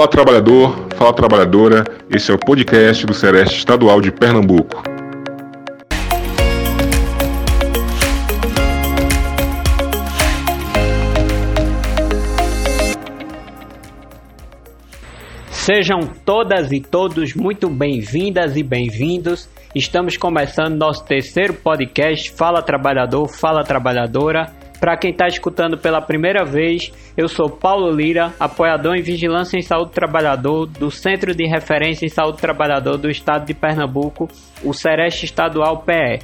Fala trabalhador, fala trabalhadora, esse é o podcast do Sereste Estadual de Pernambuco. Sejam todas e todos muito bem-vindas e bem-vindos. Estamos começando nosso terceiro podcast Fala Trabalhador, Fala Trabalhadora. Para quem está escutando pela primeira vez, eu sou Paulo Lira, apoiador em Vigilância em Saúde do Trabalhador do Centro de Referência em Saúde do Trabalhador do Estado de Pernambuco, o Sereste Estadual PE.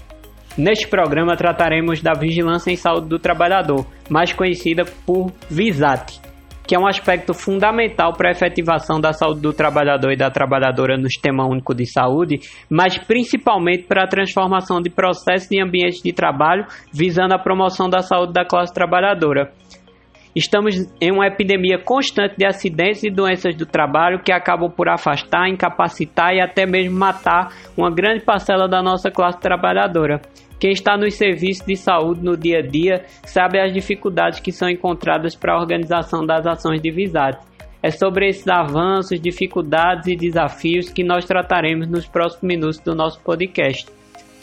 Neste programa trataremos da Vigilância em Saúde do Trabalhador, mais conhecida por VISAT, que é um aspecto fundamental para a efetivação da saúde do trabalhador e da trabalhadora no Sistema Único de Saúde, mas principalmente para a transformação de processos e ambientes de trabalho visando a promoção da saúde da classe trabalhadora. Estamos em uma epidemia constante de acidentes e doenças do trabalho que acabam por afastar, incapacitar e até mesmo matar uma grande parcela da nossa classe trabalhadora. Quem está nos serviços de saúde no dia a dia sabe as dificuldades que são encontradas para a organização das ações de VISAT. É sobre esses avanços, dificuldades e desafios que nós trataremos nos próximos minutos do nosso podcast.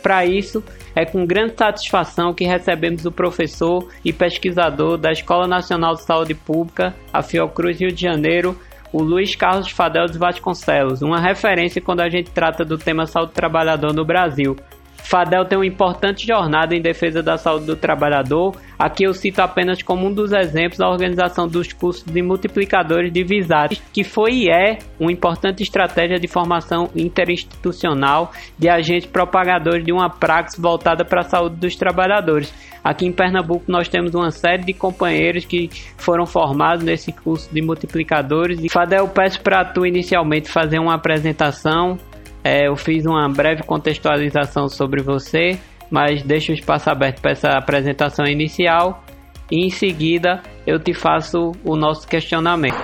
Para isso, é com grande satisfação que recebemos o professor e pesquisador da Escola Nacional de Saúde Pública, a Fiocruz Rio de Janeiro, o Luiz Carlos Fadel dos Vasconcelos, uma referência quando a gente trata do tema saúde trabalhador no Brasil. Fadel tem uma importante jornada em defesa da saúde do trabalhador. Aqui eu cito apenas como um dos exemplos a organização dos cursos de multiplicadores de VISAT, que foi e é uma importante estratégia de formação interinstitucional de agentes propagadores de uma praxis voltada para a saúde dos trabalhadores. Aqui em Pernambuco nós temos uma série de companheiros que foram formados nesse curso de multiplicadores. E Fadel, peço para tu inicialmente fazer uma apresentação é, eu fiz uma breve contextualização sobre você, mas deixo o espaço aberto para essa apresentação inicial e em seguida eu te faço o nosso questionamento.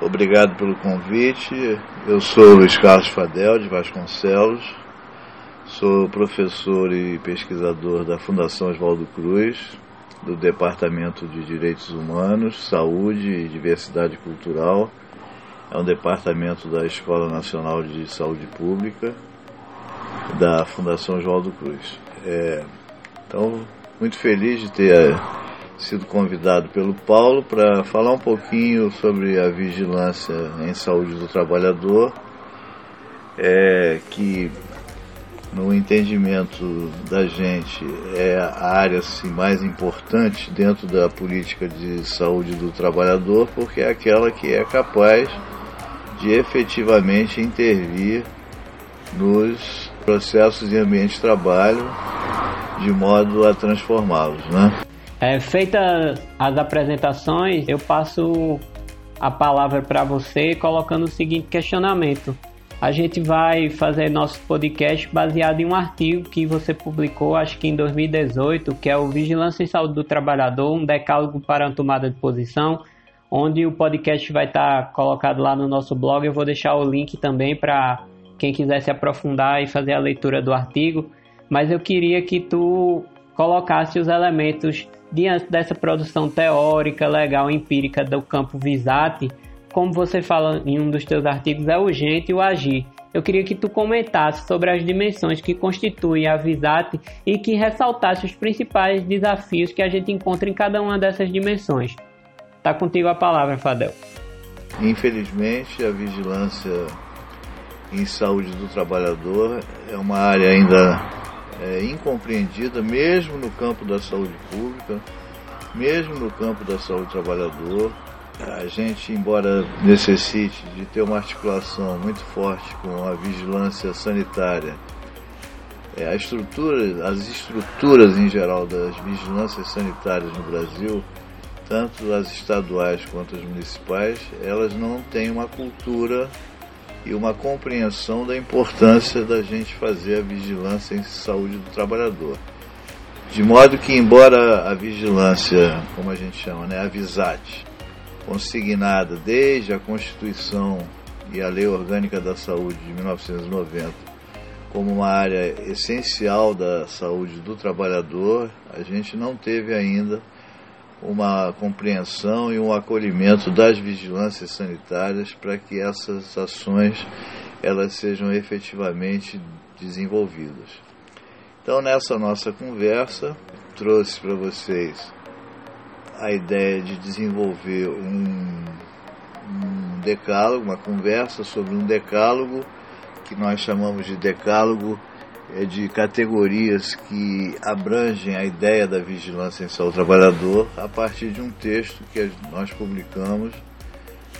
Obrigado pelo convite. Eu sou Luiz Carlos Fadel de Vasconcelos, sou professor e pesquisador da Fundação Oswaldo Cruz, do Departamento de Direitos Humanos, Saúde e Diversidade Cultural é um departamento da Escola Nacional de Saúde Pública da Fundação João do Cruz. É, então, muito feliz de ter é, sido convidado pelo Paulo para falar um pouquinho sobre a vigilância em saúde do trabalhador, é, que no entendimento da gente é a área assim, mais importante dentro da política de saúde do trabalhador, porque é aquela que é capaz de efetivamente intervir nos processos e ambientes de trabalho de modo a transformá-los, né? É, feitas as apresentações, eu passo a palavra para você colocando o seguinte questionamento. A gente vai fazer nosso podcast baseado em um artigo que você publicou, acho que em 2018, que é o Vigilância em Saúde do Trabalhador, um decálogo para a tomada de posição, onde o podcast vai estar colocado lá no nosso blog. Eu vou deixar o link também para quem quiser se aprofundar e fazer a leitura do artigo. Mas eu queria que tu colocasse os elementos diante dessa produção teórica, legal, empírica do campo Visate. Como você fala em um dos teus artigos, é urgente o agir. Eu queria que tu comentasse sobre as dimensões que constituem a Visate e que ressaltasse os principais desafios que a gente encontra em cada uma dessas dimensões. Tá contigo a palavra, Fadel. Infelizmente, a vigilância em saúde do trabalhador é uma área ainda é, incompreendida, mesmo no campo da saúde pública, mesmo no campo da saúde do trabalhador. A gente, embora necessite de ter uma articulação muito forte com a vigilância sanitária, é, a estrutura, as estruturas em geral das vigilâncias sanitárias no Brasil tanto as estaduais quanto as municipais, elas não têm uma cultura e uma compreensão da importância da gente fazer a vigilância em saúde do trabalhador. De modo que, embora a vigilância, como a gente chama, né, a VISAT, consignada desde a Constituição e a Lei Orgânica da Saúde de 1990, como uma área essencial da saúde do trabalhador, a gente não teve ainda uma compreensão e um acolhimento das vigilâncias sanitárias para que essas ações elas sejam efetivamente desenvolvidas. Então, nessa nossa conversa, trouxe para vocês a ideia de desenvolver um, um decálogo, uma conversa sobre um decálogo que nós chamamos de decálogo é de categorias que abrangem a ideia da vigilância em saúde trabalhador a partir de um texto que nós publicamos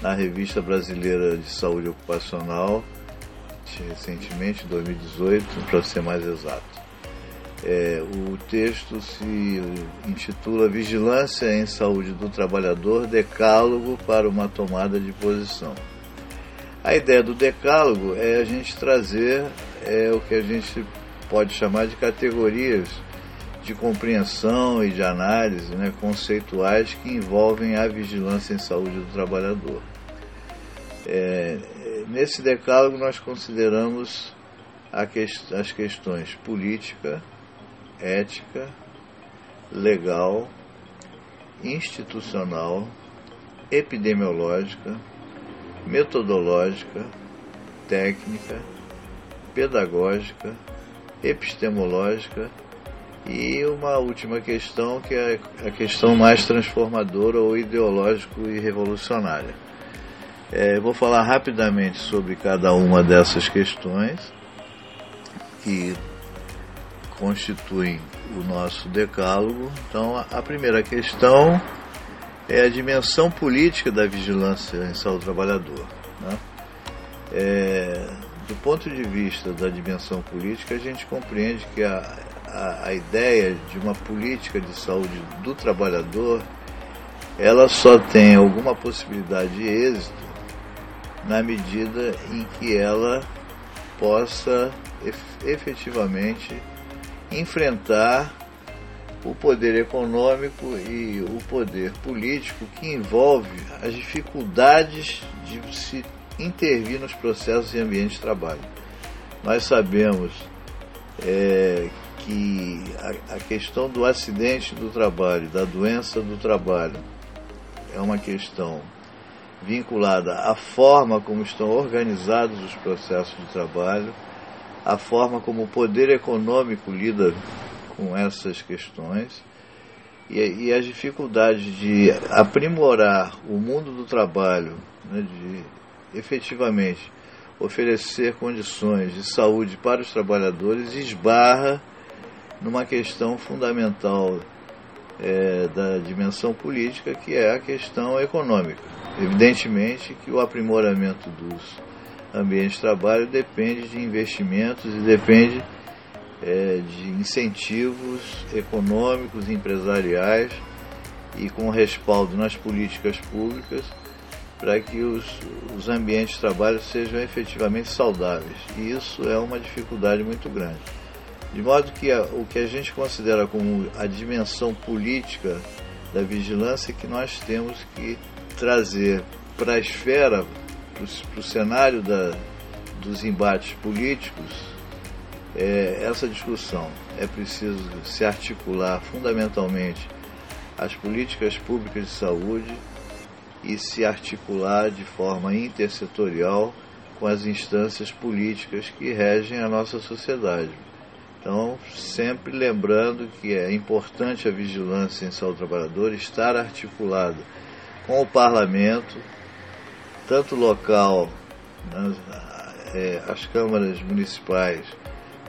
na Revista Brasileira de Saúde Ocupacional recentemente, 2018, para ser mais exato. É, o texto se intitula Vigilância em Saúde do Trabalhador Decálogo para uma tomada de posição. A ideia do decálogo é a gente trazer é, o que a gente pode chamar de categorias de compreensão e de análise né, conceituais que envolvem a vigilância em saúde do trabalhador. É, nesse decálogo nós consideramos que, as questões política, ética, legal, institucional, epidemiológica, metodológica, técnica, pedagógica, epistemológica e uma última questão que é a questão mais transformadora ou ideológico e revolucionária. É, vou falar rapidamente sobre cada uma dessas questões que constituem o nosso decálogo. Então, a primeira questão é a dimensão política da vigilância em saúde do trabalhador. Né? É, do ponto de vista da dimensão política, a gente compreende que a, a, a ideia de uma política de saúde do trabalhador ela só tem alguma possibilidade de êxito na medida em que ela possa efetivamente enfrentar o poder econômico e o poder político que envolve as dificuldades de se intervir nos processos e ambientes de trabalho. Nós sabemos é, que a, a questão do acidente do trabalho, da doença do trabalho, é uma questão vinculada à forma como estão organizados os processos de trabalho, à forma como o poder econômico lida com essas questões e, e as dificuldades de aprimorar o mundo do trabalho, né, de efetivamente oferecer condições de saúde para os trabalhadores esbarra numa questão fundamental é, da dimensão política, que é a questão econômica. Evidentemente que o aprimoramento dos ambientes de trabalho depende de investimentos e depende é, de incentivos econômicos, empresariais e com respaldo nas políticas públicas para que os, os ambientes de trabalho sejam efetivamente saudáveis. E isso é uma dificuldade muito grande. De modo que a, o que a gente considera como a dimensão política da vigilância é que nós temos que trazer para a esfera, para o cenário da, dos embates políticos, é, essa discussão. É preciso se articular fundamentalmente as políticas públicas de saúde e se articular de forma intersetorial com as instâncias políticas que regem a nossa sociedade. Então, sempre lembrando que é importante a vigilância em saúde do trabalhador estar articulada com o parlamento, tanto local, né, é, as câmaras municipais,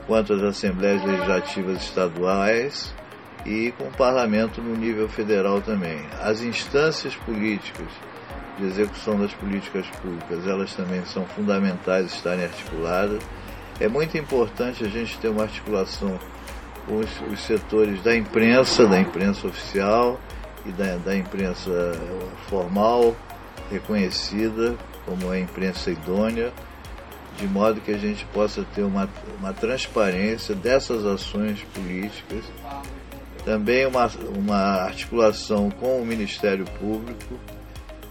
quanto as assembleias legislativas estaduais e com o parlamento no nível federal também. As instâncias políticas de execução das políticas públicas, elas também são fundamentais estarem articuladas é muito importante a gente ter uma articulação com os, os setores da imprensa, da imprensa oficial e da, da imprensa formal, reconhecida como a imprensa idônea, de modo que a gente possa ter uma, uma transparência dessas ações políticas, também uma, uma articulação com o Ministério Público,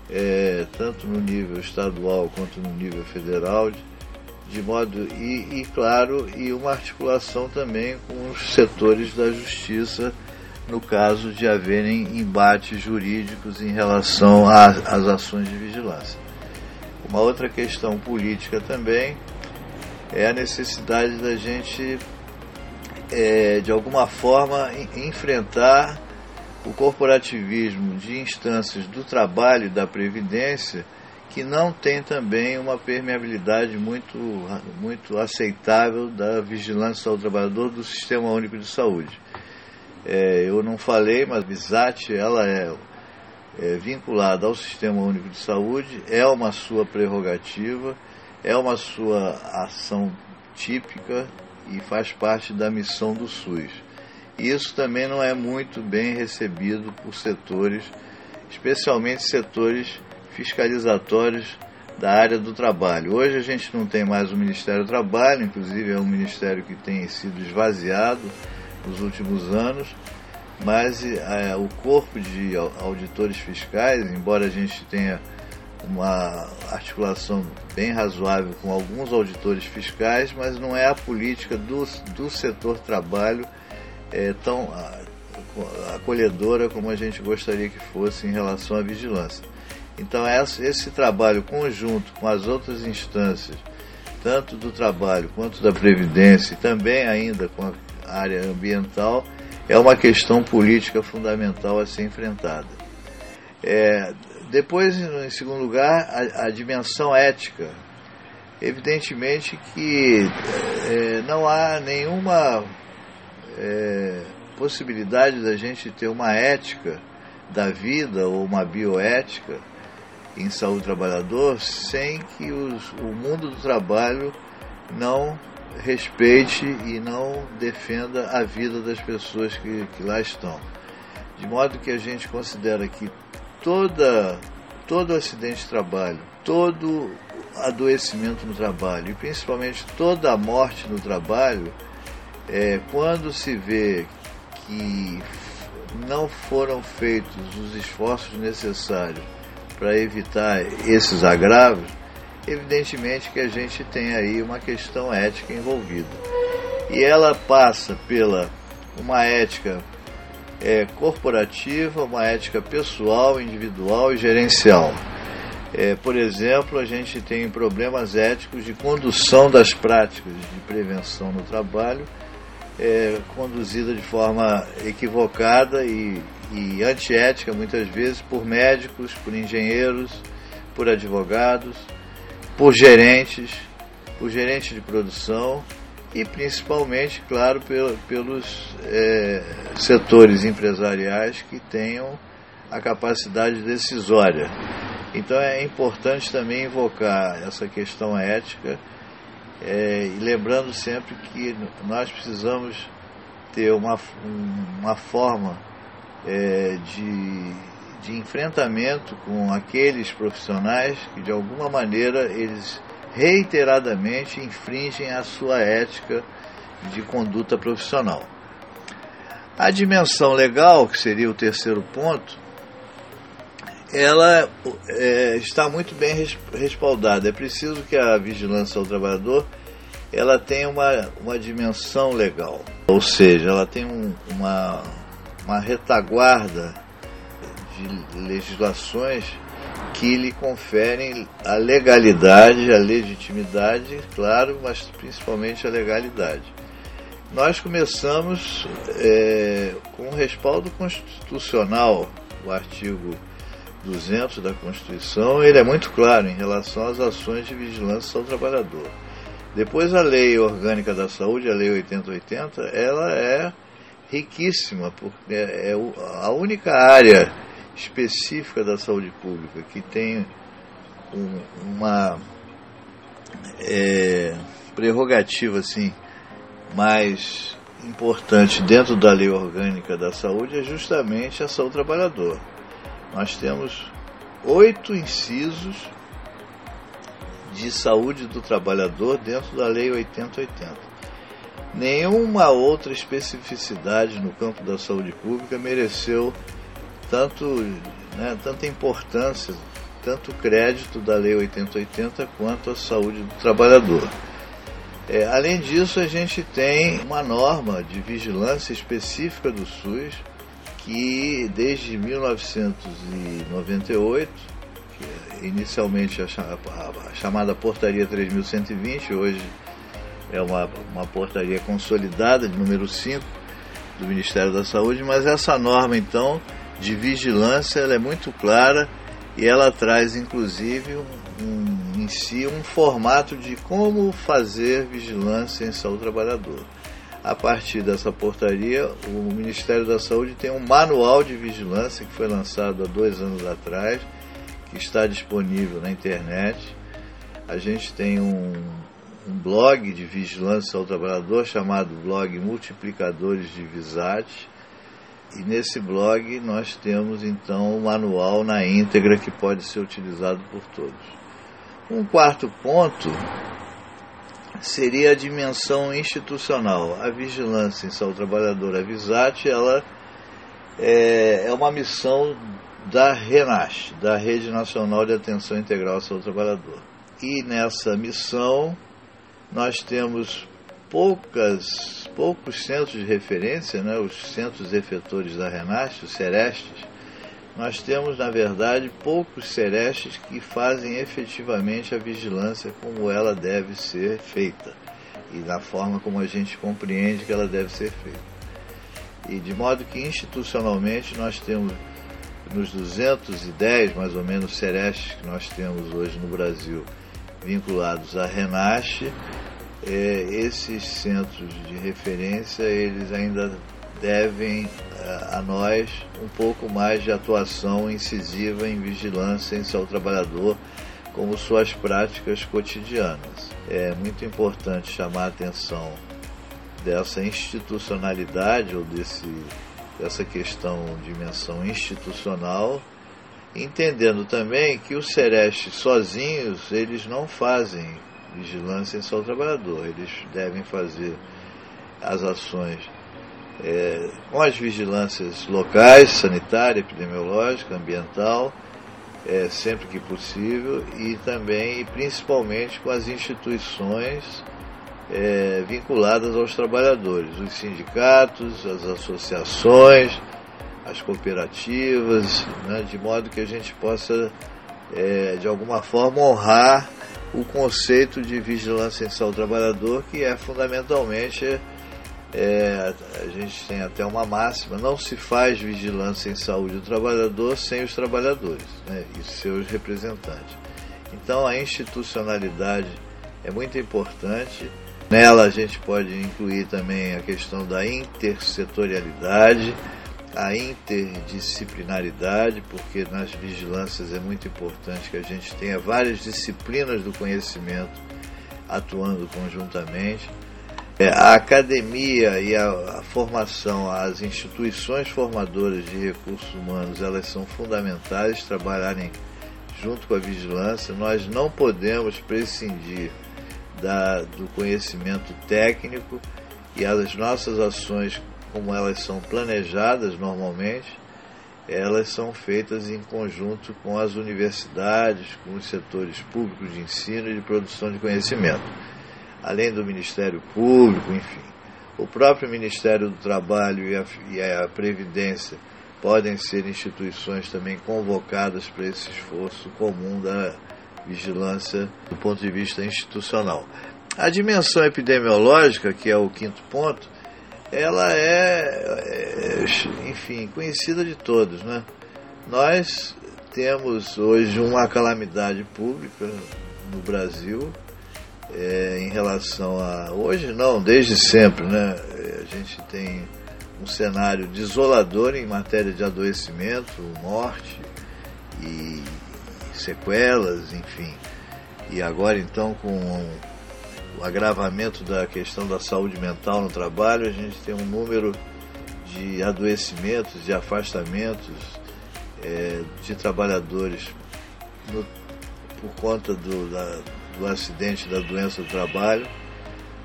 é, tanto no nível estadual quanto no nível federal, de modo e, e, claro e uma articulação também com os setores da justiça no caso de haverem embates jurídicos em relação às ações de vigilância. Uma outra questão política também é a necessidade da gente, é, de alguma forma, enfrentar o corporativismo de instâncias do trabalho e da previdência que não tem também uma permeabilidade muito, muito aceitável da vigilância ao trabalhador do Sistema Único de Saúde. É, eu não falei, mas a VISAT ela é, é vinculada ao Sistema Único de Saúde, é uma sua prerrogativa, é uma sua ação típica e faz parte da missão do SUS. Isso também não é muito bem recebido por setores, especialmente setores fiscalizatórios da área do trabalho. Hoje a gente não tem mais o Ministério do Trabalho, inclusive é um ministério que tem sido esvaziado nos últimos anos, mas é, o corpo de auditores fiscais, embora a gente tenha uma articulação bem razoável com alguns auditores fiscais, mas não é a política do, do setor trabalho é, tão acolhedora como a gente gostaria que fosse em relação à vigilância. Então, esse trabalho conjunto com as outras instâncias, tanto do trabalho quanto da Previdência, e também ainda com a área ambiental, é uma questão política fundamental a ser enfrentada. É, depois, em segundo lugar, a, a dimensão ética. Evidentemente que é, não há nenhuma é, possibilidade da gente ter uma ética da vida ou uma bioética em saúde do trabalhador sem que os, o mundo do trabalho não respeite e não defenda a vida das pessoas que, que lá estão. De modo que a gente considera que toda, todo acidente de trabalho, todo adoecimento no trabalho e principalmente toda a morte no trabalho, é, quando se vê que não foram feitos os esforços necessários para evitar esses agravos, evidentemente que a gente tem aí uma questão ética envolvida. E ela passa pela uma ética é, corporativa, uma ética pessoal, individual e gerencial. É, por exemplo, a gente tem problemas éticos de condução das práticas de prevenção no trabalho, é, conduzida de forma equivocada e e antiética, muitas vezes, por médicos, por engenheiros, por advogados, por gerentes, por gerentes de produção e principalmente, claro, pelos é, setores empresariais que tenham a capacidade decisória. Então é importante também invocar essa questão ética é, e lembrando sempre que nós precisamos ter uma, uma forma é, de, de enfrentamento com aqueles profissionais que de alguma maneira eles reiteradamente infringem a sua ética de conduta profissional. A dimensão legal, que seria o terceiro ponto, ela é, está muito bem respaldada. É preciso que a vigilância ao trabalhador ela tenha uma, uma dimensão legal, ou seja, ela tem um, uma, uma retaguarda de legislações que lhe conferem a legalidade, a legitimidade, claro, mas principalmente a legalidade. Nós começamos é, com o respaldo constitucional, o artigo 200 da Constituição, ele é muito claro em relação às ações de vigilância ao trabalhador. Depois a Lei Orgânica da Saúde, a Lei 8080, ela é riquíssima, porque é, é a única área específica da saúde pública que tem um, uma é, prerrogativa assim mais importante dentro da lei orgânica da saúde é justamente a saúde do trabalhador. Nós temos oito incisos de saúde do trabalhador dentro da lei 8080. Nenhuma outra especificidade no campo da saúde pública mereceu tanto, né, tanta importância, tanto crédito da Lei 8080 quanto a saúde do trabalhador. É, além disso, a gente tem uma norma de vigilância específica do SUS, que desde 1998, que é inicialmente a, chamada Portaria 3120, hoje é uma, uma portaria consolidada de número 5 do Ministério da Saúde, mas essa norma então de vigilância ela é muito clara e ela traz inclusive um, em si um formato de como fazer vigilância em saúde trabalhador. A partir dessa portaria, o Ministério da Saúde tem um manual de vigilância que foi lançado há dois anos atrás, que está disponível na internet. A gente tem um, um blog de vigilância ao trabalhador chamado blog Multiplicadores de Visat. E nesse blog nós temos então o manual na íntegra que pode ser utilizado por todos. Um quarto ponto seria a dimensão institucional. A vigilância em saúde trabalhadora, a VISAT, ela é, é uma missão da RENASH, da Rede Nacional de Atenção Integral à Saúde Trabalhadora. E nessa missão nós temos poucas, poucos centros de referência, né, os centros efetores da RENASH, os CERESTES, nós temos, na verdade, poucos serestes que fazem efetivamente a vigilância como ela deve ser feita e da forma como a gente compreende que ela deve ser feita. E de modo que institucionalmente nós temos nos 210 mais ou menos serestes que nós temos hoje no Brasil vinculados à Renache, é, esses centros de referência eles ainda devem a nós um pouco mais de atuação incisiva em vigilância em seu trabalhador, como suas práticas cotidianas. É muito importante chamar a atenção dessa institucionalidade ou desse, dessa questão de dimensão institucional, entendendo também que os Serestes sozinhos eles não fazem vigilância em seu trabalhador, eles devem fazer as ações é, com as vigilâncias locais, sanitária, epidemiológica, ambiental, é, sempre que possível, e também e principalmente com as instituições é, vinculadas aos trabalhadores, os sindicatos, as associações, as cooperativas, né, de modo que a gente possa, é, de alguma forma, honrar o conceito de vigilância em saúde trabalhador, que é fundamentalmente é, a gente tem até uma máxima, não se faz vigilância em saúde do trabalhador sem os trabalhadores né, e seus representantes. Então a institucionalidade é muito importante. Nela a gente pode incluir também a questão da intersetorialidade, a interdisciplinaridade, porque nas vigilâncias é muito importante que a gente tenha várias disciplinas do conhecimento atuando conjuntamente. É, a academia e a, formação, as instituições formadoras de recursos humanos, elas são fundamentais trabalharem junto com a vigilância. Nós não podemos prescindir da, do conhecimento técnico e as nossas ações, como elas são planejadas normalmente, elas são feitas em conjunto com as universidades, com os setores públicos de ensino e de produção de conhecimento além do Ministério Público, enfim. O próprio Ministério do Trabalho e a, e a Previdência podem ser instituições também convocadas para esse esforço comum da vigilância do ponto de vista institucional. A dimensão epidemiológica, que é o quinto ponto, ela é, é enfim, conhecida de todos, né? Nós temos hoje uma calamidade pública no Brasil é, em relação a. Hoje não, desde sempre, né? A gente tem um cenário desolador em matéria de adoecimento, morte e sequelas, enfim. E agora então com agravamento da questão da saúde mental no trabalho, a gente tem um número de adoecimentos, de afastamentos é, de trabalhadores no, por conta do, da, do acidente da doença do trabalho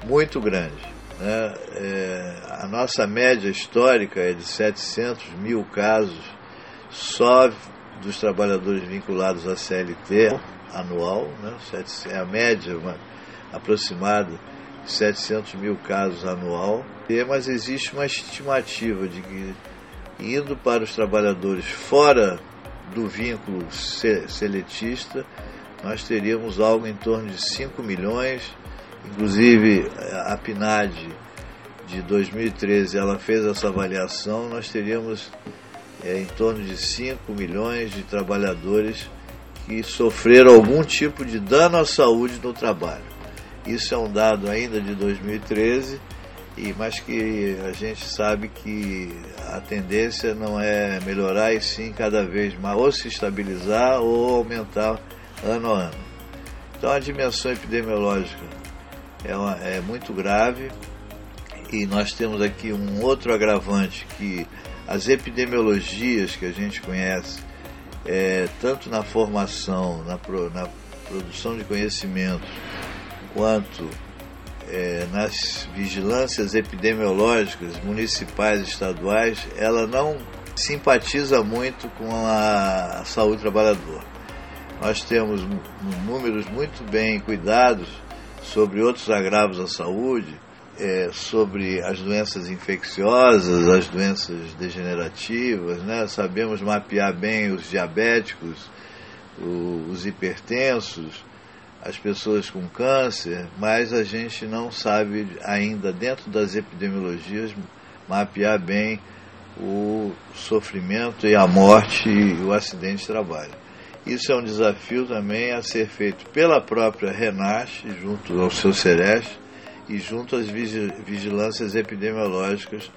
muito grande. Né? É, a nossa média histórica é de 700 mil casos só dos trabalhadores vinculados à CLT anual, né? é a média uma, aproximada de 700 mil casos anual, mas existe uma estimativa de que indo para os trabalhadores fora do vínculo seletista, nós teríamos algo em torno de 5 milhões, inclusive a PNAD de 2013 ela fez essa avaliação, nós teríamos é, em torno de 5 milhões de trabalhadores que sofreram algum tipo de dano à saúde no trabalho. Isso é um dado ainda de 2013, e mas que a gente sabe que a tendência não é melhorar e sim cada vez mais ou se estabilizar ou aumentar ano a ano. Então a dimensão epidemiológica é, uma, é muito grave e nós temos aqui um outro agravante que as epidemiologias que a gente conhece, é, tanto na formação, na, pro, na produção de conhecimentos, quanto é, nas vigilâncias epidemiológicas municipais e estaduais, ela não simpatiza muito com a saúde do trabalhador. Nós temos números muito bem cuidados sobre outros agravos à saúde, é, sobre as doenças infecciosas, as doenças degenerativas, né? sabemos mapear bem os diabéticos, os hipertensos, as pessoas com câncer, mas a gente não sabe ainda, dentro das epidemiologias, mapear bem o sofrimento e a morte e o acidente de trabalho. Isso é um desafio também a ser feito pela própria Renache, junto ao seu Sereste, e junto às vigilâncias epidemiológicas,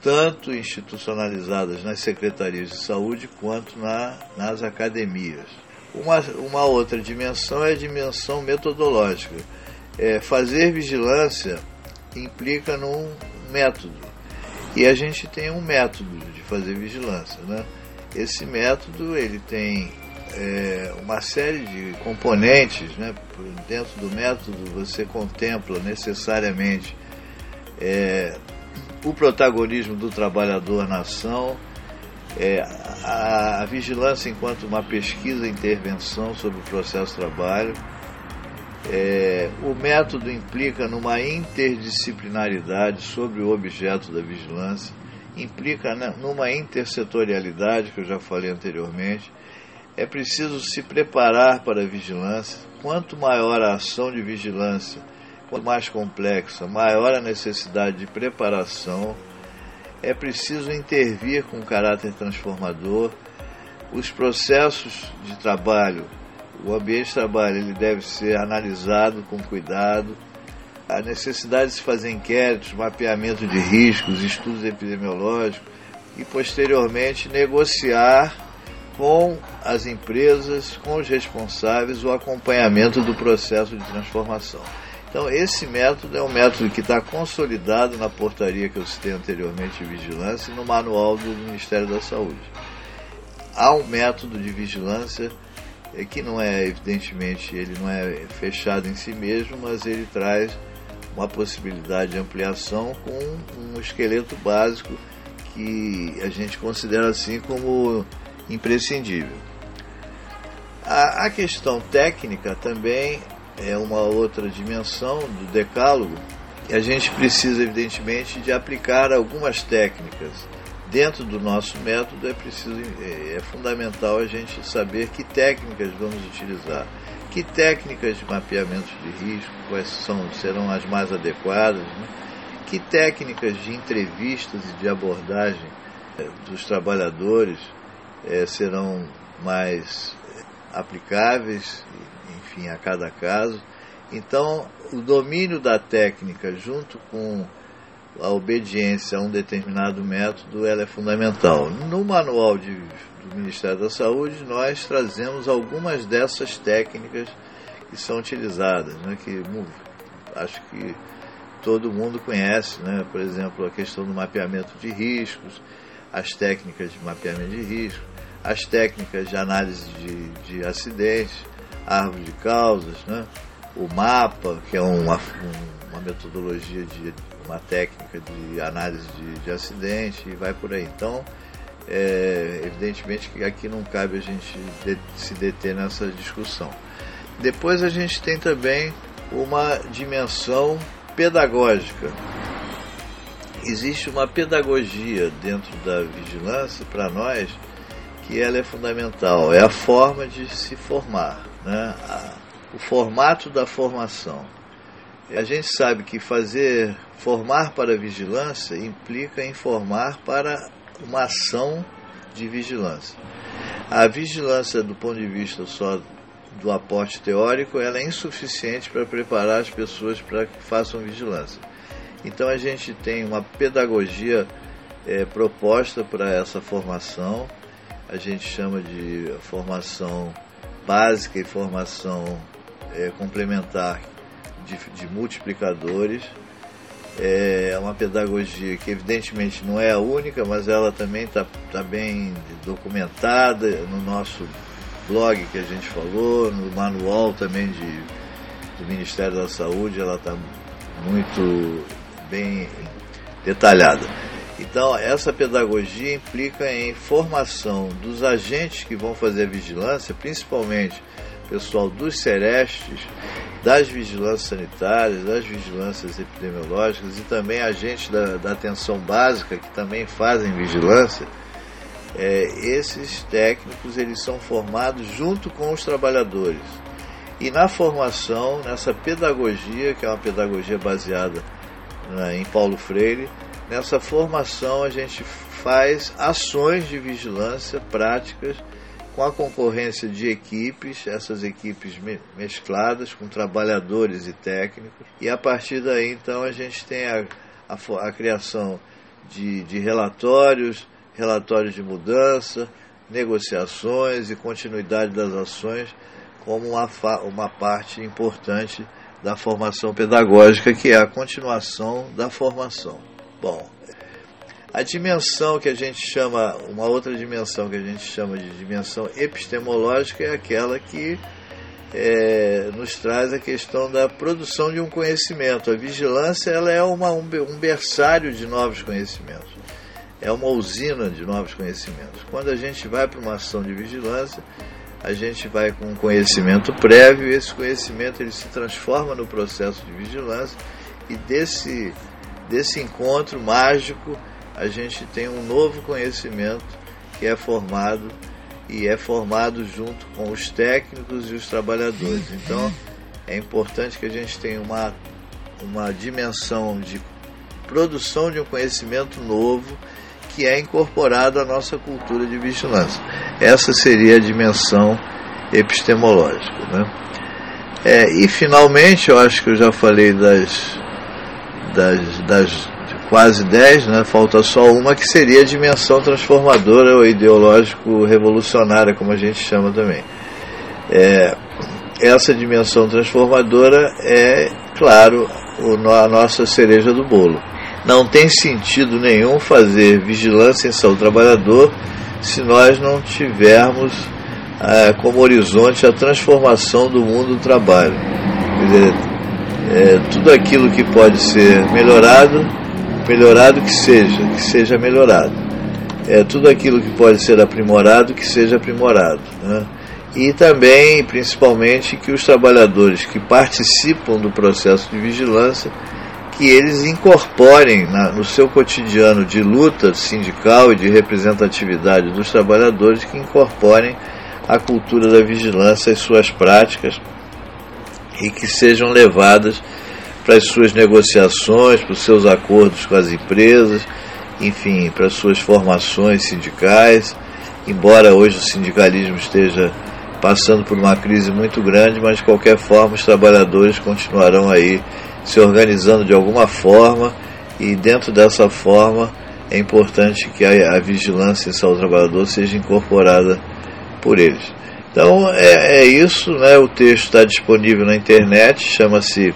tanto institucionalizadas nas secretarias de saúde quanto na, nas academias. Uma, uma outra dimensão é a dimensão metodológica. É, fazer vigilância implica num método. E a gente tem um método de fazer vigilância. Né? Esse método ele tem é, uma série de componentes, né? dentro do método você contempla necessariamente é, o protagonismo do trabalhador na ação, é, a, a, vigilância enquanto uma pesquisa e intervenção sobre o processo de trabalho. É, o método implica numa interdisciplinaridade sobre o objeto da vigilância, implica né, numa intersetorialidade, que eu já falei anteriormente, é preciso se preparar para a vigilância. Quanto maior a ação de vigilância, quanto mais complexa, maior a necessidade de preparação. É preciso intervir com caráter transformador. Os processos de trabalho, o ambiente de trabalho, ele deve ser analisado com cuidado. A necessidade de se fazer inquéritos, mapeamento de riscos, estudos epidemiológicos e, posteriormente, negociar com as empresas, com os responsáveis, o acompanhamento do processo de transformação. Então, esse método é um método que está consolidado na portaria que eu citei anteriormente de vigilância e no manual do Ministério da Saúde. Há um método de vigilância é, que não é, evidentemente, ele não é fechado em si mesmo, mas ele traz uma possibilidade de ampliação com um esqueleto básico que a gente considera assim como imprescindível. A, a questão técnica também é uma outra dimensão do decálogo e a gente precisa, evidentemente, de aplicar algumas técnicas. Dentro do nosso método é preciso é, é fundamental a gente saber que técnicas vamos utilizar, que técnicas de mapeamento de risco, quais são, serão as mais adequadas, né? que técnicas de entrevistas e de abordagem é, dos trabalhadores é, serão mais aplicáveis, enfim, a cada caso. Então, o domínio da técnica junto com a obediência a um determinado método ela é fundamental. No manual de, do Ministério da Saúde, nós trazemos algumas dessas técnicas que são utilizadas, né, que acho que todo mundo conhece, né, por exemplo, a questão do mapeamento de riscos, as técnicas de mapeamento de risco, as técnicas de análise de, de acidentes, árvore de causas, né? o mapa, que é uma, uma metodologia de uma técnica de análise de, de acidente e vai por aí. Então, é, evidentemente que aqui não cabe a gente de, se deter nessa discussão. Depois a gente tem também uma dimensão pedagógica. existe uma pedagogia dentro da vigilância para nós que ela é fundamental, é a forma de se formar, né? o formato da formação. A gente sabe que fazer formar para a vigilância implica informar para uma ação de vigilância. A vigilância, do ponto de vista só do aporte teórico, ela é insuficiente para preparar as pessoas para que façam vigilância. Então a gente tem uma pedagogia é, proposta para essa formação, a gente chama de formação básica e formação é, complementar de, de multiplicadores. É uma pedagogia que evidentemente não é a única, mas ela também está tá bem documentada no nosso blog que a gente falou, no manual também de, do Ministério da Saúde, ela está muito bem detalhada. Então, essa pedagogia implica em formação dos agentes que vão fazer a vigilância, principalmente pessoal dos serestes, das vigilâncias sanitárias, das vigilâncias epidemiológicas e também agentes da, da atenção básica que também fazem vigilância, é, esses técnicos eles são formados junto com os trabalhadores. E na formação, nessa pedagogia, que é uma pedagogia baseada né, em Paulo Freire, nessa formação a gente faz ações de vigilância práticas com a concorrência de equipes, essas equipes mescladas com trabalhadores e técnicos, e a partir daí então a gente tem a, a, a criação de, de relatórios, relatórios de mudança, negociações e continuidade das ações como uma, uma parte importante da formação pedagógica, que é a continuação da formação. Bom, a dimensão que a gente chama, uma outra dimensão que a gente chama de dimensão epistemológica é aquela que é, nos traz a questão da produção de um conhecimento. A vigilância ela é uma, um, um berçário de novos conhecimentos, é uma usina de novos conhecimentos. Quando a gente vai para uma ação de vigilância, a gente vai com um conhecimento prévio esse conhecimento ele se transforma no processo de vigilância e desse, desse encontro mágico a gente tem um novo conhecimento que é formado e é formado junto com os técnicos e os trabalhadores. Então é importante que a gente tenha uma, uma dimensão de produção de um conhecimento novo que é incorporado à nossa cultura de vigilância. Essa seria a dimensão epistemológica. Né? É, e finalmente, eu acho que eu já falei das, das, das quase 10, né? falta só uma que seria a dimensão transformadora ou ideológico revolucionária, como a gente chama também. É, essa dimensão transformadora é, claro, o, a nossa cereja do bolo. Não tem sentido nenhum fazer vigilância em saúde trabalhador se nós não tivermos é, como horizonte a transformação do mundo do trabalho. Quer dizer, é, tudo aquilo que pode ser melhorado melhorado que seja, que seja melhorado. É tudo aquilo que pode ser aprimorado, que seja aprimorado. Né? E também, principalmente, que os trabalhadores que participam do processo de vigilância, que eles incorporem na, no seu cotidiano de luta sindical e de representatividade dos trabalhadores, que incorporem a cultura da vigilância às suas práticas e que sejam levadas para as suas negociações, para os seus acordos com as empresas, enfim, para as suas formações sindicais. Embora hoje o sindicalismo esteja passando por uma crise muito grande, mas de qualquer forma os trabalhadores continuarão aí se organizando de alguma forma e dentro dessa forma é importante que a, a vigilância em saúde do trabalhador seja incorporada por eles. Então é, é isso, né? o texto está disponível na internet, chama-se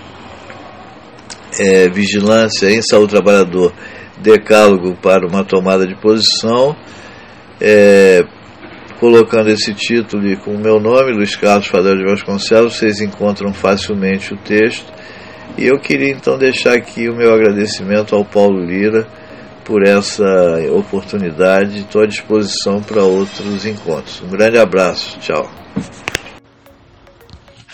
é, vigilância em saúde do trabalhador, decálogo para uma tomada de posição, é, colocando esse título e com o meu nome, Luiz Carlos Fadel de Vasconcelos, vocês encontram facilmente o texto. E eu queria então deixar aqui o meu agradecimento ao Paulo Lira por essa oportunidade. Estou à disposição para outros encontros. Um grande abraço. Tchau.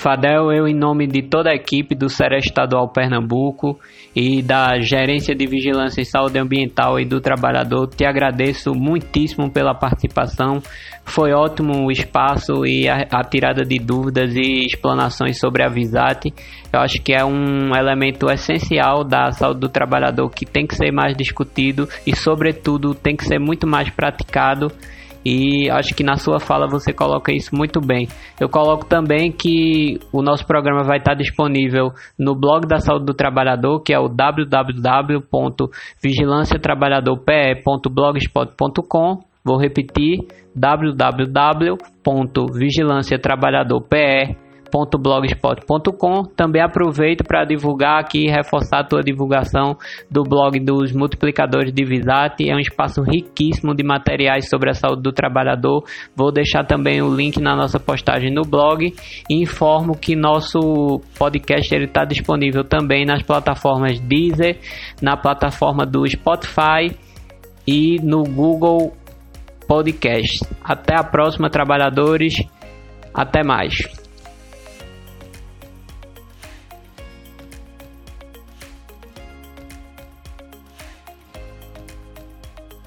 Fadel, eu em nome de toda a equipe do Sereste Estadual Pernambuco e da Gerência de Vigilância em Saúde Ambiental e do Trabalhador, te agradeço muitíssimo pela participação. Foi ótimo o espaço e a, a tirada de dúvidas e explanações sobre a Visat. Eu acho que é um elemento essencial da saúde do trabalhador que tem que ser mais discutido e, sobretudo, tem que ser muito mais praticado e acho que na sua fala você coloca isso muito bem. Eu coloco também que o nosso programa vai estar disponível no blog da Saúde do Trabalhador, que é o www.vigilanciatrabalhadorpe.blogspot.com. Vou repetir: www.vigilanciatrabalhadorpe.blogspot.com blogspot.com. Também aproveito para divulgar aqui e reforçar a tua divulgação do blog dos multiplicadores de Visat. É um espaço riquíssimo de materiais sobre a saúde do trabalhador. Vou deixar também o link na nossa postagem no blog e informo que nosso podcast está disponível também nas plataformas Deezer, na plataforma do Spotify e no Google Podcast. Até a próxima, trabalhadores. Até mais.